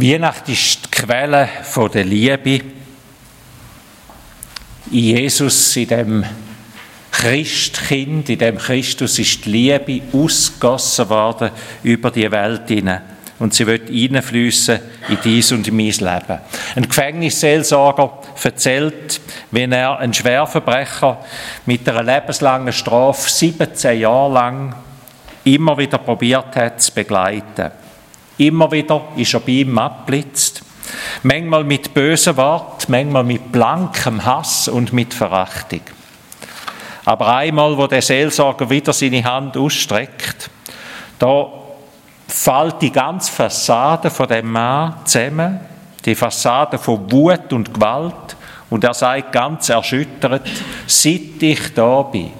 Weihnacht ist die Quelle der Liebe. In Jesus, in dem Christkind, in dem Christus ist die Liebe ausgegossen worden über die Welt hinein. Und sie wird hineinfließen in dies und in mein Leben. Ein Gefängnisseelsorger erzählt, wie er einen Schwerverbrecher mit einer lebenslangen Strafe 17 Jahre lang immer wieder probiert hat zu begleiten. Immer wieder ist er bei ihm abblitzt. Manchmal mit bösen Worten, manchmal mit blankem Hass und mit Verachtung. Aber einmal, wo der Seelsorger wieder seine Hand ausstreckt, da fällt die ganze Fassade von dem Mann zusammen, die Fassade von Wut und Gewalt, und er sagt ganz erschüttert, seit ich da bin,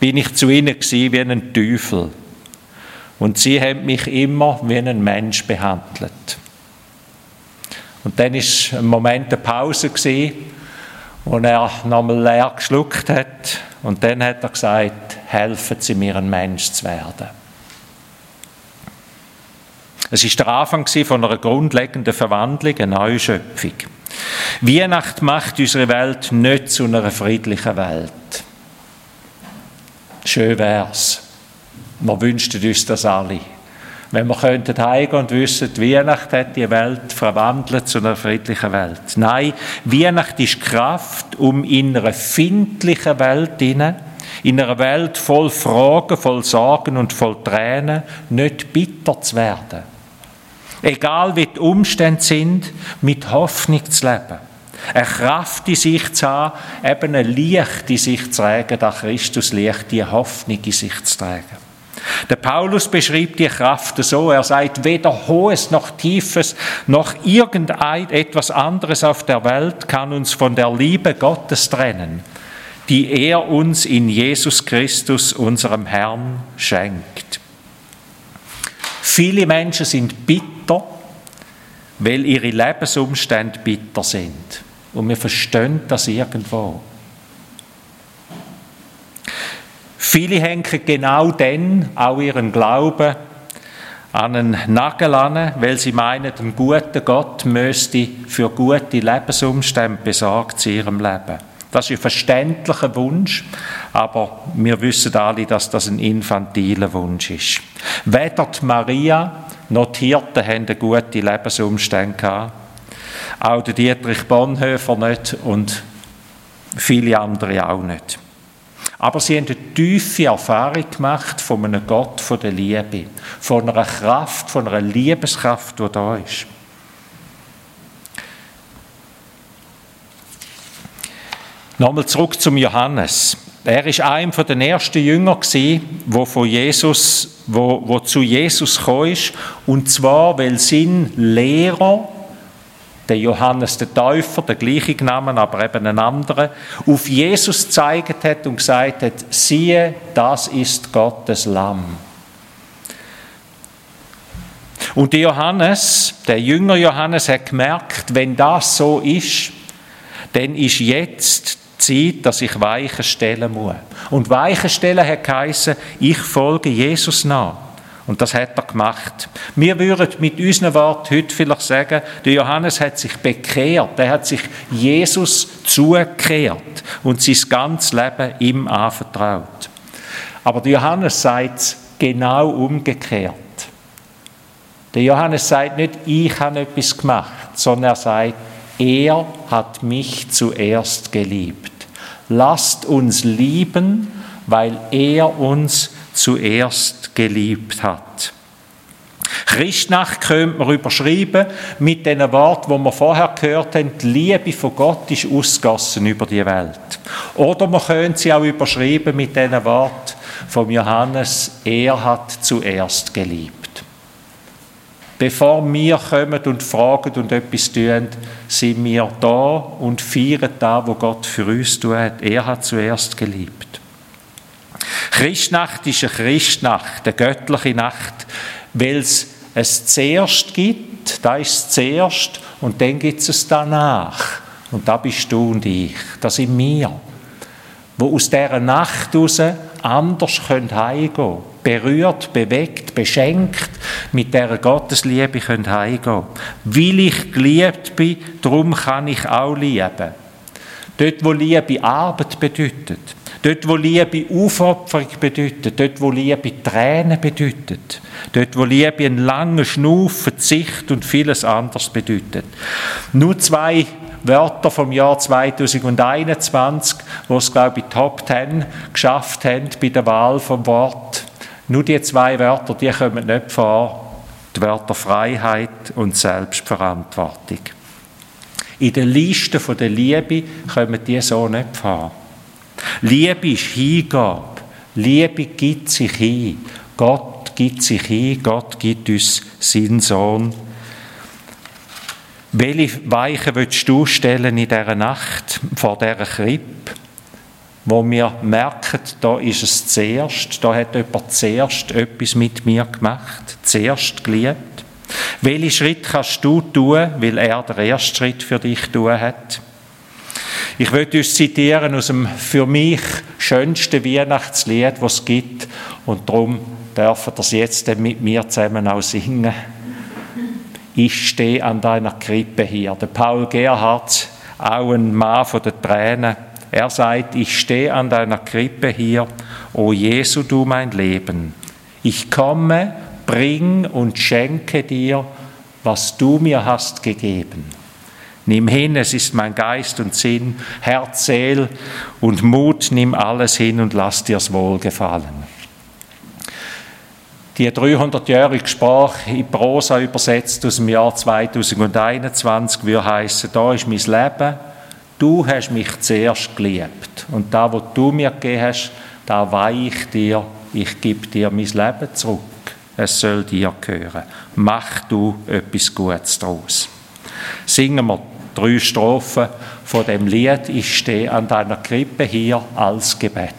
bin ich zu ihnen gewesen wie ein Teufel. Und sie haben mich immer wie ein Mensch behandelt. Und dann ist ein Moment eine Pause gewesen, wo er nochmal leer geschluckt hat. Und dann hat er gesagt, helfen Sie mir, ein Mensch zu werden. Es ist der Anfang von einer grundlegenden Verwandlung, einer Neuschöpfung. Weihnacht macht unsere Welt nicht zu einer friedlichen Welt. Schön wär's. Wir wünschten uns das alle. Wenn wir könnten heimgehen und wissen, die Weihnacht hat die Welt verwandelt zu einer friedlichen Welt. Nein, Weihnacht ist Kraft, um in einer findlichen Welt hinein, in einer Welt voll Fragen, voll Sorgen und voll Tränen, nicht bitter zu werden. Egal wie die Umstände sind, mit Hoffnung zu leben. Eine Kraft in sich zu haben, eben ein Licht in sich zu tragen, das Christus Licht, die Hoffnung in sich zu tragen. Der Paulus beschreibt die Kraft so, er sagt, weder Hohes noch Tiefes noch irgendetwas anderes auf der Welt kann uns von der Liebe Gottes trennen, die er uns in Jesus Christus, unserem Herrn, schenkt. Viele Menschen sind bitter, weil ihre Lebensumstände bitter sind. Und wir verstehen das irgendwo. Viele hängen genau dann auch ihren Glauben an einen Nagel an, weil sie meinen, ein guter Gott müsste für gute Lebensumstände besorgt in ihrem Leben. Das ist ein verständlicher Wunsch, aber wir wissen alle, dass das ein infantiler Wunsch ist. Weder die Maria noch die Hirten haben gute Lebensumstände gehabt. Auch der Dietrich Bonhoeffer nicht und viele andere auch nicht. Aber sie haben eine tiefe Erfahrung gemacht von einem Gott von der Liebe, von einer Kraft, von einer Liebeskraft, die da ist. Nochmal zurück zum Johannes. Er ist einer der ersten Jünger wo von Jesus, wo, wo zu Jesus ist, und zwar, weil sein Lehrer der Johannes der Täufer, der gleiche Name, aber eben ein anderer, auf Jesus gezeigt hat und gesagt hat, siehe, das ist Gottes Lamm. Und der Johannes, der Jünger Johannes, hat gemerkt, wenn das so ist, dann ist jetzt Zeit, dass ich Weichen stellen muss. Und Weichen stellen hat geheißen, ich folge Jesus nach. Und das hat er gemacht. Wir würden mit unseren Worten heute vielleicht sagen, der Johannes hat sich bekehrt, er hat sich Jesus zugekehrt und sein ganzes Leben ihm anvertraut. Aber der Johannes sagt es genau umgekehrt. Der Johannes sagt nicht, ich habe etwas gemacht, sondern er sagt, er hat mich zuerst geliebt. Lasst uns lieben, weil er uns zuerst geliebt hat. Christnacht könnte man überschreiben mit den Worten, die wir vorher gehört haben, die Liebe von Gott ist ausgossen über die Welt. Oder man könnte sie auch überschreiben mit den Worten von Johannes, er hat zuerst geliebt. Bevor wir kommen und fragen und etwas tun, sind wir da und feiern da, wo Gott für uns tut. Er hat zuerst geliebt. Christnacht ist eine Christnacht, eine göttliche Nacht, weil es es zuerst gibt, da ist es zuerst und dann gibt es es danach. Und da bist du und ich, das sind wir, wo aus dieser Nacht heraus anders heimgehen können. Berührt, bewegt, beschenkt mit dieser Gottesliebe heimgehen können. Weil ich geliebt bin, darum kann ich auch lieben. Dort, wo Liebe Arbeit bedeutet, dort, wo Liebe Aufopferung bedeutet, dort, wo Liebe Tränen bedeutet, dort, wo Liebe einen langen Schnuff, Verzicht und vieles anderes bedeutet. Nur zwei Wörter vom Jahr 2021, wo es, glaube ich, Top 10 geschafft haben bei der Wahl vom Wort. Nur die zwei Wörter, die kommen nicht vor. Die Wörter Freiheit und Selbstverantwortung. In der Liste der Liebe kommen die so nicht vor. Liebe ist Hingabe. Liebe gibt sich hin. Gott gibt sich hin. Gott gibt uns seinen Sohn. Welche Weichen willst du stellen in dieser Nacht vor dieser Krippe, wo wir merken, da ist es zuerst, da hat jemand zuerst etwas mit mir gemacht, zuerst geliebt? Welchen Schritt kannst du tun, weil er den ersten Schritt für dich tun hat? Ich möchte uns zitieren aus dem für mich schönsten Weihnachtslied, das es gibt. Und darum dürfen das jetzt mit mir zusammen auch singen. Ich stehe an deiner Krippe hier. Der Paul Gerhardt, auch ein Mann von den Tränen, er sagt, ich stehe an deiner Krippe hier, o Jesu, du mein Leben. Ich komme bring und schenke dir, was du mir hast gegeben. Nimm hin, es ist mein Geist und Sinn, Herz, Seel und Mut, nimm alles hin und lass dir's wohlgefallen. Die 300-jährige Sprache in Prosa übersetzt aus dem Jahr 2021 würde heißen, da ist mein Leben, du hast mich zuerst geliebt und da, was du mir gegeben hast, da weihe ich dir, ich gebe dir mein Leben zurück es soll dir gehören. Mach du etwas Gutes daraus. Singen wir drei Strophen von dem Lied, ich stehe an deiner Krippe hier als Gebet.